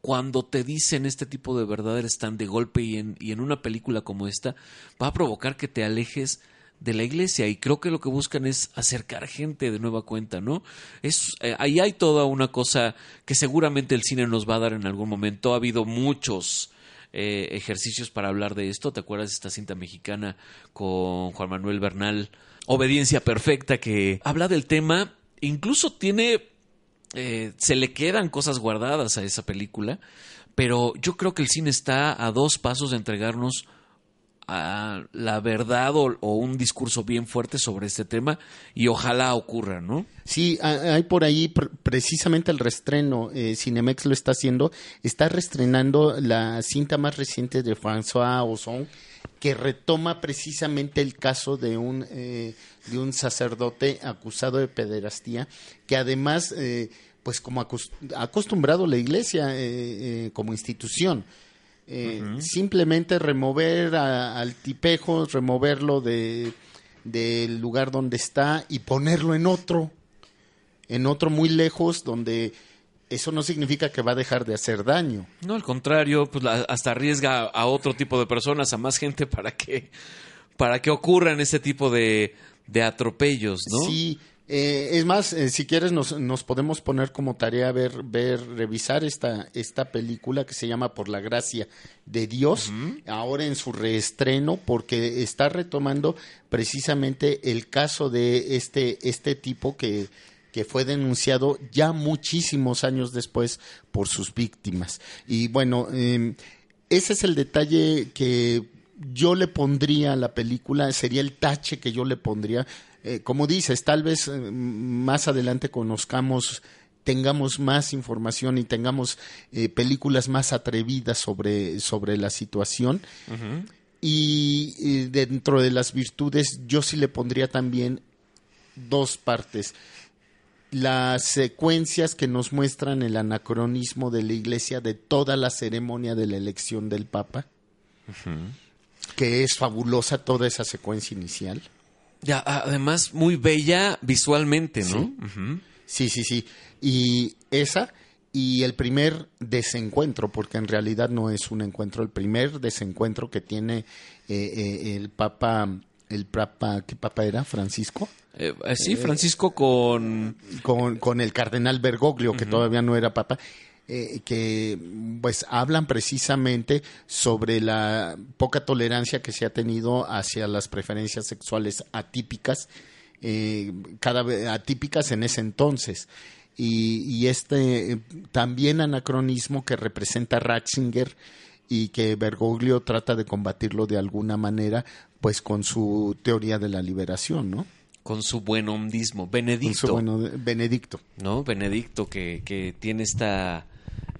cuando te dicen este tipo de verdades están de golpe y en, y en una película como esta, va a provocar que te alejes de la iglesia y creo que lo que buscan es acercar gente de nueva cuenta, ¿no? Es, eh, ahí hay toda una cosa que seguramente el cine nos va a dar en algún momento. Ha habido muchos eh, ejercicios para hablar de esto. ¿Te acuerdas de esta cinta mexicana con Juan Manuel Bernal? Obediencia Perfecta, que habla del tema, incluso tiene, eh, se le quedan cosas guardadas a esa película, pero yo creo que el cine está a dos pasos de entregarnos la verdad o, un discurso bien fuerte sobre este tema y ojalá ocurra, ¿no? Sí, ha- hay por ahí pr- precisamente el restreno, eh, Cinemex lo está haciendo, está restrenando la cinta más reciente de François Ozon, que retoma precisamente el caso de un, eh, de un sacerdote acusado de pederastía, que además, eh, pues como ha acostumbrado la iglesia eh, eh, como institución, eh, simplemente remover a- al tipejo, removerlo de del lugar donde está y ponerlo en otro, en otro muy lejos donde eso no significa que va a dejar de hacer daño. No, al contrario, pues la- hasta arriesga a otro tipo de personas, a más gente para que para que ocurran ese tipo de, de atropellos, ¿no? Sí, eh, es más, eh, si quieres nos, nos podemos poner como tarea ver, ver, revisar esta, esta película que se llama Por la Gracia de Dios, ahora en su reestreno, porque está retomando precisamente el caso de este, este tipo que, que fue denunciado ya muchísimos años después por sus víctimas. Y bueno, eh, ese es el detalle que yo le pondría a la película, sería el tache que yo le pondría. Eh, como dices, tal vez eh, más adelante conozcamos, tengamos más información y tengamos eh, películas más atrevidas sobre, sobre la situación. Y dentro de las virtudes, yo sí le pondría también dos partes. Las secuencias que nos muestran el anacronismo de la iglesia de toda la ceremonia de la elección del Papa, que es fabulosa toda esa secuencia inicial. Ya, además, muy bella visualmente, ¿no? Sí, sí, sí. Y esa y el primer desencuentro, porque en realidad no es un encuentro, el primer desencuentro que tiene eh, eh, el Papa, el Papa, ¿qué Papa era? Francisco. Eh, eh, sí, Francisco con... con... con el cardenal Bergoglio, que todavía no era Papa. Eh, que pues hablan precisamente sobre la poca tolerancia que se ha tenido hacia las preferencias sexuales atípicas, eh, cada vez atípicas en ese entonces. Y, y este eh, también anacronismo que representa Ratzinger y que Bergoglio trata de combatirlo de alguna manera, pues con su teoría de la liberación, ¿no? Con su buen hondismo. Benedicto. Con su bueno- Benedicto. ¿no? Benedicto, que, que tiene esta, est-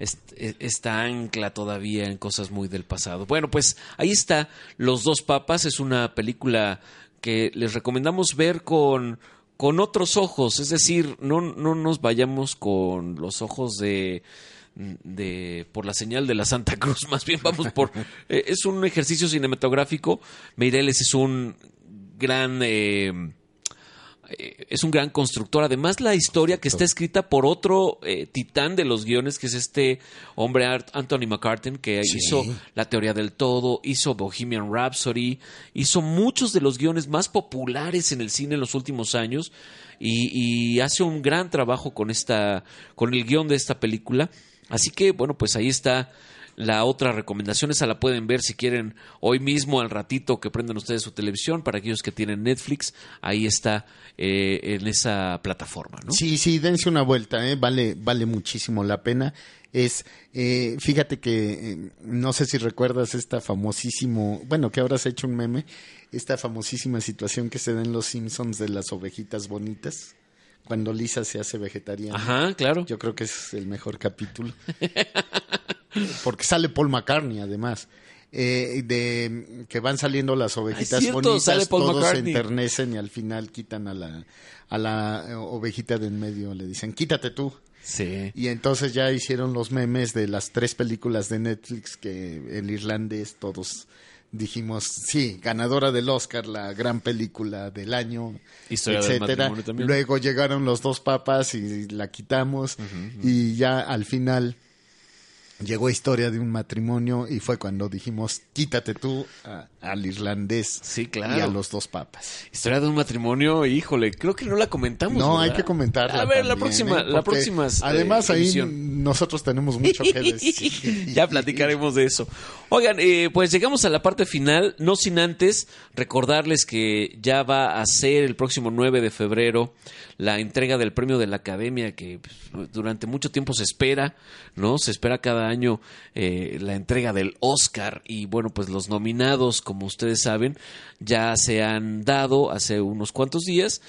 esta ancla todavía en cosas muy del pasado. Bueno, pues ahí está Los dos papas. Es una película que les recomendamos ver con, con otros ojos. Es decir, no, no nos vayamos con los ojos de de por la señal de la Santa Cruz, más bien vamos por eh, es un ejercicio cinematográfico. Meireles es un gran eh, eh, es un gran constructor. Además, la historia que está escrita por otro eh, titán de los guiones, que es este hombre Anthony McCartan, que Sí. hizo La teoría del todo, hizo Bohemian Rhapsody, hizo muchos de los guiones más populares en el cine en los últimos años y, y hace un gran trabajo con esta, con el guion de esta película. Así que, bueno, pues ahí está la otra recomendación, esa la pueden ver si quieren hoy mismo, al ratito que prendan ustedes su televisión, para aquellos que tienen Netflix, ahí está eh, en esa plataforma, ¿no? Sí, sí, dense una vuelta, ¿eh? vale, vale muchísimo la pena. Es, eh, fíjate que, eh, no sé si recuerdas esta famosísimo, bueno, que ahora se ha hecho un meme, esta famosísima situación que se da en Los Simpsons de las ovejitas bonitas, cuando Lisa se hace vegetariana. Ajá, claro. Yo creo que es el mejor capítulo. Porque sale Paul McCartney, además. Eh, de que van saliendo las ovejitas cierto, bonitas, todos McCartney. se enternecen y al final quitan a la, a la ovejita de en medio, le dicen, quítate tú. Sí. Y entonces ya hicieron los memes de las tres películas de Netflix que el irlandés todos dijimos, sí, ganadora del Oscar, la gran película del año, Historia etcétera. Luego llegaron los dos papas y la quitamos y ya al final llegó historia de un matrimonio y fue cuando dijimos, quítate tú a- al irlandés Sí, claro. y a los dos papas. Historia de un matrimonio, híjole, creo que no la comentamos. No, hay que comentarla. A ver, la próxima, ¿eh? la próxima. este, Además, ahí nosotros tenemos mucho que decir. ya platicaremos de eso. Oigan, eh, pues llegamos a la parte final, no sin antes recordarles que ya va a ser el próximo 9 de febrero la entrega del premio de la Academia que pues, durante mucho tiempo se espera, ¿no? Se espera cada año eh, la entrega del Oscar y bueno, pues los nominados, como ustedes saben, ya se han dado hace unos cuantos días,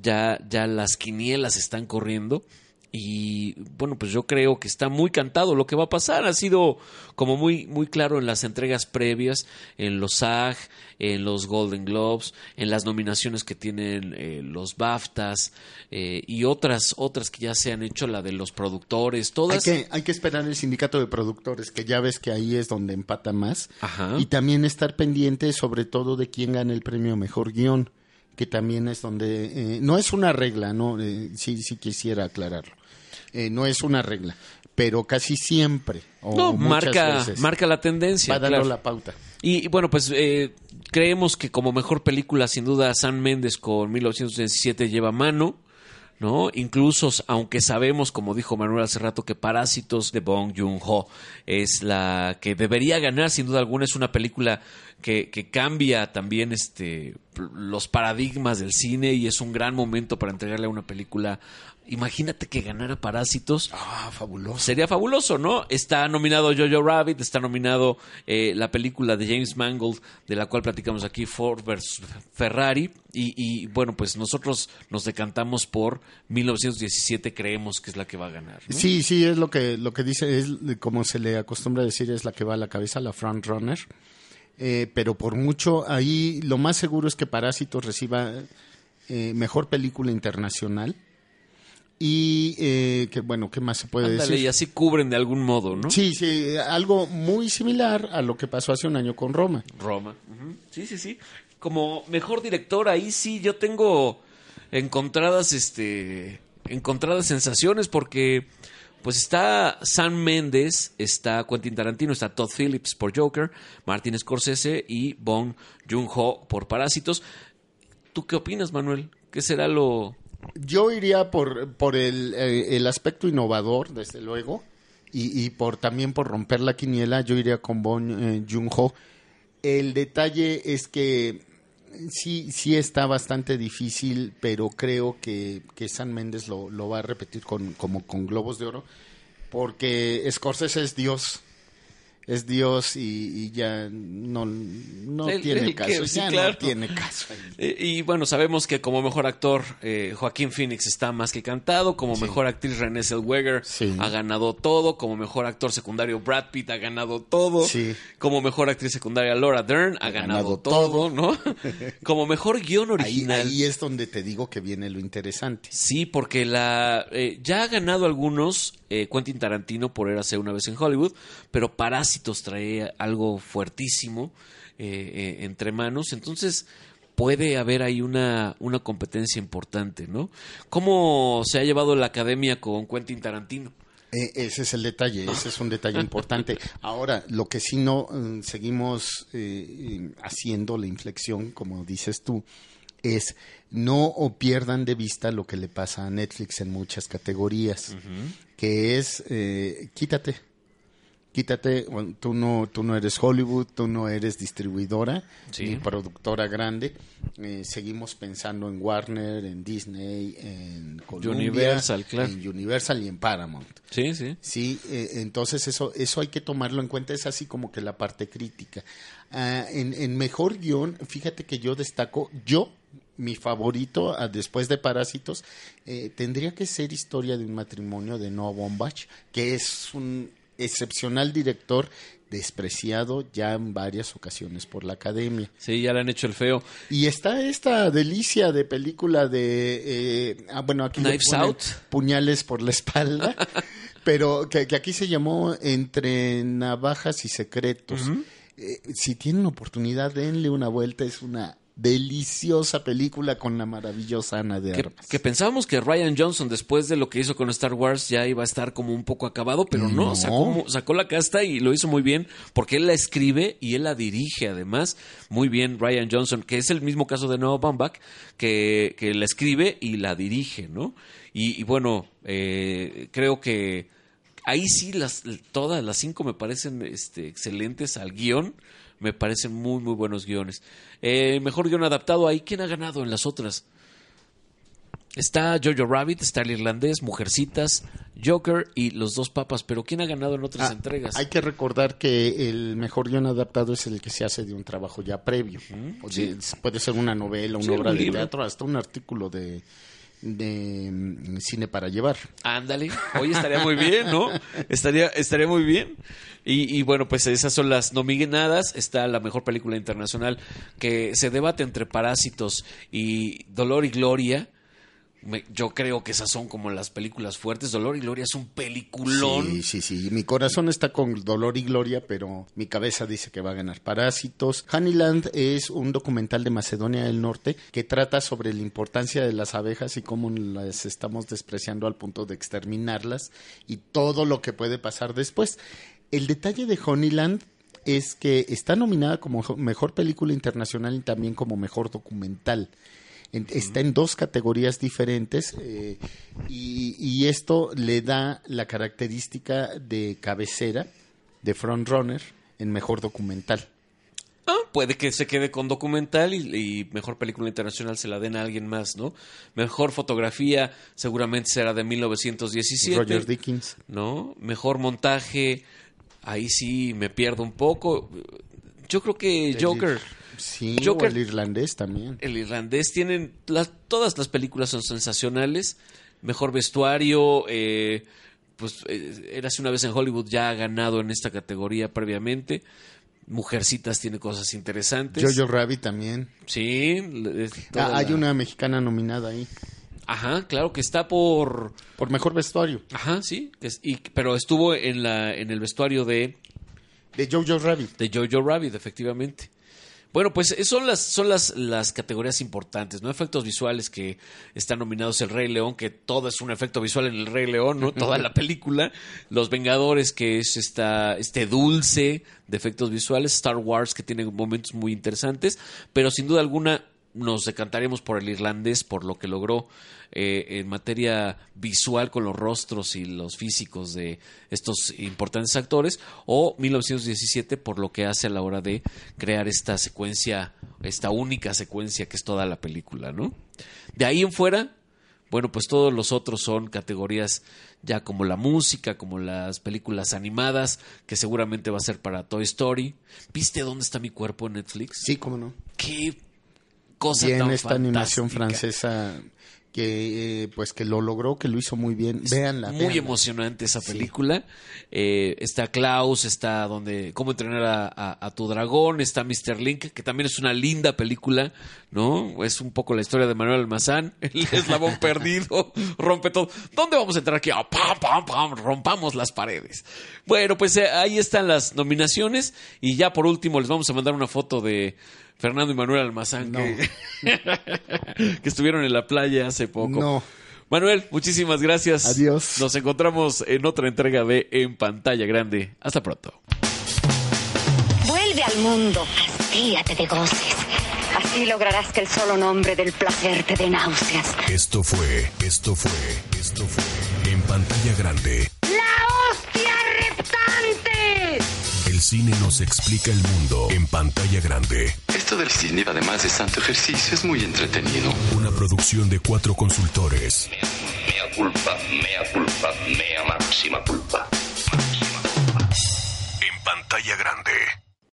ya, ya las quinielas están corriendo. Y bueno, pues yo creo que está muy cantado lo que va a pasar. Ha sido como muy, muy claro en las entregas previas, en los SAG, en los Golden Globes, en las nominaciones que tienen eh, los BAFTAs eh, y otras, otras que ya se han hecho, la de los productores, Hay todas. que, hay que esperar el sindicato de productores, que ya ves que ahí es donde empata más. Ajá. Y también estar pendiente sobre todo de quién gana el premio mejor guion, que también es donde... eh, no es una regla, no Eh, sí, sí quisiera aclararlo. Eh, no es una regla, pero casi siempre, o no, marca, veces, marca la tendencia. va dando claro. la pauta. Y bueno, pues eh, creemos que como mejor película, sin duda, San Méndez con 1917 lleva mano. ¿No? Incluso, aunque sabemos, como dijo Manuel hace rato, que Parásitos de Bong Joon-ho es la que debería ganar, sin duda alguna, es una película que, que cambia también este, los paradigmas del cine y es un gran momento para entregarle a una película. Imagínate que ganara Parásitos. Ah, fabuloso. Sería fabuloso, ¿no? Está nominado Jojo Rabbit, está nominado eh, la película de James Mangold, de la cual platicamos aquí, Ford vs. Ferrari. Y, y, bueno, pues nosotros nos decantamos por 1917, creemos que es la que va a ganar. ¿no? Sí, sí, es lo que, lo que dice, es como se le acostumbra decir, es la que va a la cabeza, la front runner. Eh, pero por mucho, ahí lo más seguro es que Parásitos reciba eh, mejor película internacional. Y eh, que bueno, ¿qué más se puede Ándale, decir? y así cubren de algún modo, ¿no? Sí, sí, algo muy similar a lo que pasó hace un año con Roma. Roma. Sí, sí, sí. Como mejor director, ahí sí yo tengo encontradas, este, encontradas sensaciones porque pues está Sam Méndez, está Quentin Tarantino, está Todd Phillips por Joker, Martin Scorsese y Bong Joon-ho por Parásitos. ¿Tú qué opinas, Manuel? ¿Qué será lo Yo iría por, por el, eh, el aspecto innovador, desde luego, y, y por también por romper la quiniela, yo iría con Bon eh, Joon-ho. El detalle es que sí, sí está bastante difícil, pero creo que, que San Méndez lo, lo va a repetir con, como con Globos de Oro, porque Scorsese es Dios. Es Dios y, y ya no, no El- tiene el que- caso. sí, ya claro. no tiene caso. Y bueno, sabemos que como mejor actor eh, Joaquín Phoenix está más que cantado, como mejor actriz Renée Zellweger ha ganado todo, como mejor actor secundario Brad Pitt ha ganado todo, como mejor actriz secundaria Laura Dern ha, ganado, ganado todo, ¿no? como mejor guion Ahí, original. ahí es donde te digo que viene lo interesante. Sí, porque la eh, ya ha ganado algunos eh, Quentin Tarantino por Érase una vez en Hollywood, pero Parásitos trae algo fuertísimo eh, eh, entre manos, entonces puede haber ahí una, una competencia importante, ¿no? ¿Cómo se ha llevado la academia con Quentin Tarantino? Ese es el detalle, ese es un detalle importante. Ahora, lo que sí no mm, seguimos haciendo, la inflexión, como dices tú, es no o pierdan de vista lo que le pasa a Netflix en muchas categorías, que es eh, quítate, quítate, tú no, tú no eres Hollywood, tú no eres distribuidora Sí. ni productora grande. Eh, seguimos pensando en Warner, en Disney, en Columbia, Universal, claro. en Universal y en Paramount. Sí, sí. Sí, eh, entonces eso, eso hay que tomarlo en cuenta, es así como que la parte crítica. Ah, en, en mejor guion, fíjate que yo destaco, yo, mi favorito ah, después de Parásitos, eh, tendría que ser Historia de un matrimonio de Noah Baumbach, que es un excepcional director despreciado ya en varias ocasiones por la academia. Sí, ya le han hecho el feo. Y está esta delicia de película de, eh, ah, bueno, aquí Knives Out. puñales por la espalda, pero que, que aquí se llamó Entre Navajas y Secretos. Eh, si tienen oportunidad, denle una vuelta, es una deliciosa película con la maravillosa Ana de Armas. que pensábamos que Ryan Johnson, después de lo que hizo con Star Wars, ya iba a estar como un poco acabado, pero no, No. Sacó, sacó la casta y lo hizo muy bien, porque él la escribe y él la dirige además. Muy bien, Ryan Johnson, que es el mismo caso de Noah Baumbach, que, que la escribe y la dirige, ¿no? Y, y bueno, eh, creo que ahí sí las todas las cinco me parecen este, excelentes al guion me parecen muy muy buenos guiones. Eh, mejor guion adaptado ahí. Quién ha ganado en las otras está Jojo Rabbit está el irlandés Mujercitas Joker y los dos papas. Pero quién ha ganado en otras Ah, entregas Hay que recordar que el mejor guion adaptado es el que se hace de un trabajo ya previo. O sea, puede ser una novela, una Sí, obra de libro. teatro, hasta un artículo de, de mm, cine para llevar. Ándale, hoy estaría muy bien, ¿no? Estaría, estaría muy bien. Y, bueno, pues esas son las nominadas. Está la mejor película internacional que se debate entre Parásitos y Dolor y Gloria. Yo creo que esas son como las películas fuertes. Dolor y Gloria es un peliculón. Sí, sí, sí. Mi corazón está con dolor y gloria, pero mi cabeza dice que va a ganar Parásitos. Honeyland es un documental de Macedonia del Norte que trata sobre la importancia de las abejas y cómo las estamos despreciando al punto de exterminarlas y todo lo que puede pasar después. El detalle de Honeyland es que está nominada como jo- mejor película internacional y también como mejor documental. En- Está en dos categorías diferentes eh, y, y esto le da la característica de cabecera, de frontrunner, en mejor documental. Ah, puede que se quede con documental y, y mejor película internacional se la den a alguien más, ¿no? Mejor fotografía seguramente será de 1917. Roger Dickens. ¿No? Mejor montaje, ahí sí me pierdo un poco. Yo creo que Joker. Sí, Joker- o el irlandés también. El irlandés tienen las, todas las películas son sensacionales. Mejor vestuario, eh, pues eh, Érase una vez en Hollywood ya ha ganado en esta categoría previamente. Mujercitas tiene cosas interesantes. Jojo Rabbit también. Sí, Ah, hay la- una mexicana nominada ahí. Ajá, claro que está por por mejor vestuario. Ajá, sí, que es- y, pero estuvo en la en el vestuario de de Jojo Rabbit. De Jojo Rabbit, efectivamente. Bueno, pues eh, son las son las las categorías importantes, ¿no? Efectos visuales que están nominados El Rey León, que todo es un efecto visual en El Rey León, ¿no? Toda la película. Los Vengadores, que es esta este dulce de efectos visuales, Star Wars que tiene momentos muy interesantes, pero sin duda alguna nos decantaremos por el irlandés, por lo que logró eh, en materia visual con los rostros y los físicos de estos importantes actores, o 1917 por lo que hace a la hora de crear esta secuencia, esta única secuencia que es toda la película, ¿no? De ahí en fuera, bueno, pues todos los otros son categorías ya como la música, como las películas animadas, que seguramente va a ser para Toy Story. ¿Viste dónde está mi cuerpo en Netflix? Sí, cómo no. Qué cosa Bien, tan esta animación fantástica. francesa que eh, pues que lo logró, que lo hizo muy bien. Véanla. Muy véanla. emocionante esa película. Eh, está Klaus, está donde cómo entrenar a, a- a tu dragón, está Mr. Link, que también es una linda película, ¿no? Es un poco la historia de Manuel Almazán, el eslabón perdido, rompe todo. ¿Dónde vamos a entrar aquí? Ah, pam, pam, pam, rompamos las paredes. Bueno, pues eh, ahí están las nominaciones y ya por último les vamos a mandar una foto de Fernando y Manuel Almazán que, que estuvieron en la playa hace poco. No. Manuel, muchísimas gracias. Adiós. Nos encontramos en otra entrega de En Pantalla Grande. Hasta pronto. Vuelve al mundo, hastíate de goces. Así lograrás que el solo nombre del placer te dé náuseas. Esto fue, esto fue, esto fue En Pantalla Grande. ¡La hostia reptante! El cine nos explica el mundo en pantalla grande. Esto del cine, además de santo ejercicio, es muy entretenido. Una producción de cuatro consultores. Mea culpa, mea culpa, mea máxima culpa. En pantalla grande.